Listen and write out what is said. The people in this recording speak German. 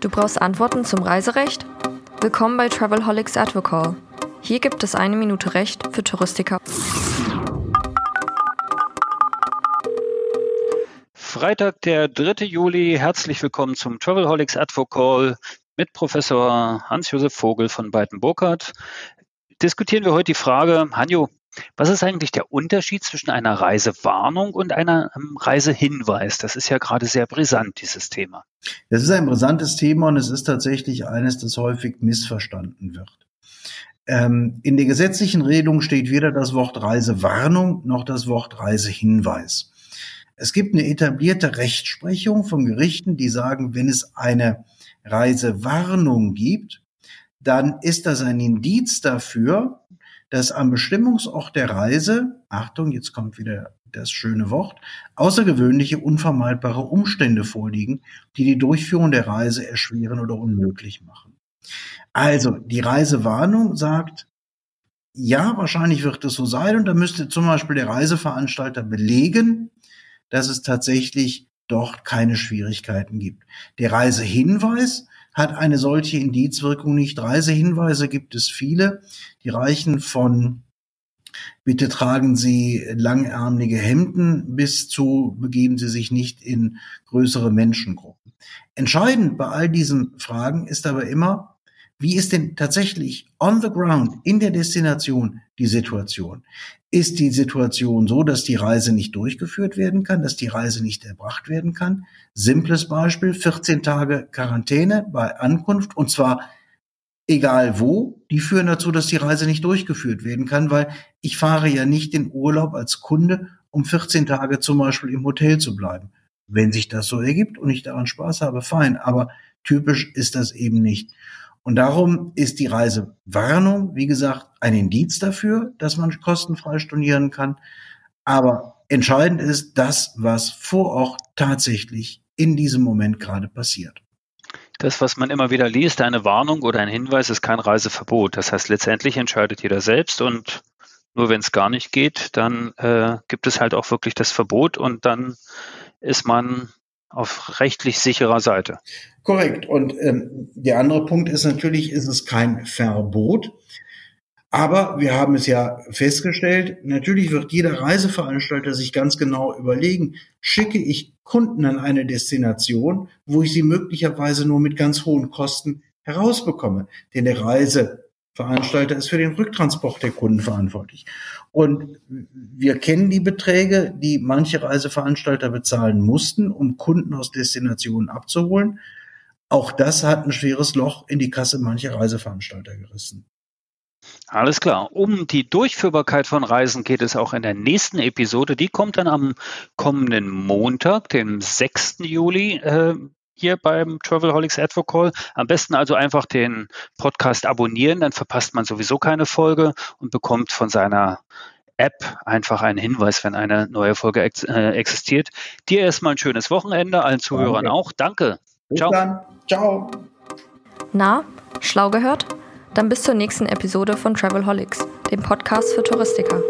Du brauchst Antworten zum Reiserecht? Willkommen bei Travelholics Advocall. Hier gibt es eine Minute Recht für Touristiker. Freitag, der 3. Juli. Herzlich willkommen zum Travelholics Advocall mit Professor Hans-Josef Vogel von Beiten-Burkhardt. Diskutieren wir heute die Frage, Hanjo, was ist eigentlich der Unterschied zwischen einer Reisewarnung und einem Reisehinweis? Das ist ja gerade sehr brisant, dieses Thema. Das ist ein brisantes Thema und es ist tatsächlich eines, das häufig missverstanden wird. Ähm, in der gesetzlichen Regelung steht weder das Wort Reisewarnung noch das Wort Reisehinweis. Es gibt eine etablierte Rechtsprechung von Gerichten, die sagen, wenn es eine Reisewarnung gibt, dann ist das ein Indiz dafür, dass am Bestimmungsort der Reise, Achtung, jetzt kommt wieder das schöne Wort, außergewöhnliche, unvermeidbare Umstände vorliegen, die die Durchführung der Reise erschweren oder unmöglich machen. Also, die Reisewarnung sagt, ja, wahrscheinlich wird es so sein und da müsste zum Beispiel der Reiseveranstalter belegen, dass es tatsächlich dort keine Schwierigkeiten gibt. Der Reisehinweis hat eine solche Indizwirkung nicht. Reisehinweise gibt es viele, die reichen von Bitte tragen Sie langärmliche Hemden bis zu begeben Sie sich nicht in größere Menschengruppen. Entscheidend bei all diesen Fragen ist aber immer, wie ist denn tatsächlich on the ground in der Destination die Situation? Ist die Situation so, dass die Reise nicht durchgeführt werden kann, dass die Reise nicht erbracht werden kann? Simples Beispiel, 14 Tage Quarantäne bei Ankunft und zwar egal wo, die führen dazu, dass die Reise nicht durchgeführt werden kann, weil ich fahre ja nicht in Urlaub als Kunde, um 14 Tage zum Beispiel im Hotel zu bleiben. Wenn sich das so ergibt und ich daran Spaß habe, fein, aber typisch ist das eben nicht. Und darum ist die Reisewarnung, wie gesagt, ein Indiz dafür, dass man kostenfrei stornieren kann. Aber entscheidend ist das, was vor Ort tatsächlich in diesem Moment gerade passiert. Das, was man immer wieder liest, eine Warnung oder ein Hinweis, ist kein Reiseverbot. Das heißt, letztendlich entscheidet jeder selbst und nur wenn es gar nicht geht, dann äh, gibt es halt auch wirklich das Verbot und dann ist man auf rechtlich sicherer Seite. Korrekt. Und ähm, der andere Punkt ist natürlich, ist es kein Verbot. Aber wir haben es ja festgestellt, natürlich wird jeder Reiseveranstalter sich ganz genau überlegen, schicke ich Kunden an eine Destination, wo ich sie möglicherweise nur mit ganz hohen Kosten herausbekomme. Denn der Reise Veranstalter ist für den Rücktransport der Kunden verantwortlich. Und wir kennen die Beträge, die manche Reiseveranstalter bezahlen mussten, um Kunden aus Destinationen abzuholen. Auch das hat ein schweres Loch in die Kasse mancher Reiseveranstalter gerissen. Alles klar. Um die Durchführbarkeit von Reisen geht es auch in der nächsten Episode. Die kommt dann am kommenden Montag, dem 6. Juli. Äh, hier beim Travelholics Advocall. Am besten also einfach den Podcast abonnieren, dann verpasst man sowieso keine Folge und bekommt von seiner App einfach einen Hinweis, wenn eine neue Folge ex äh, existiert. Dir erstmal ein schönes Wochenende, allen Zuhörern Danke. auch. Danke. Bis Ciao. Dann. Ciao. Na, schlau gehört? Dann bis zur nächsten Episode von Travelholics, dem Podcast für Touristiker.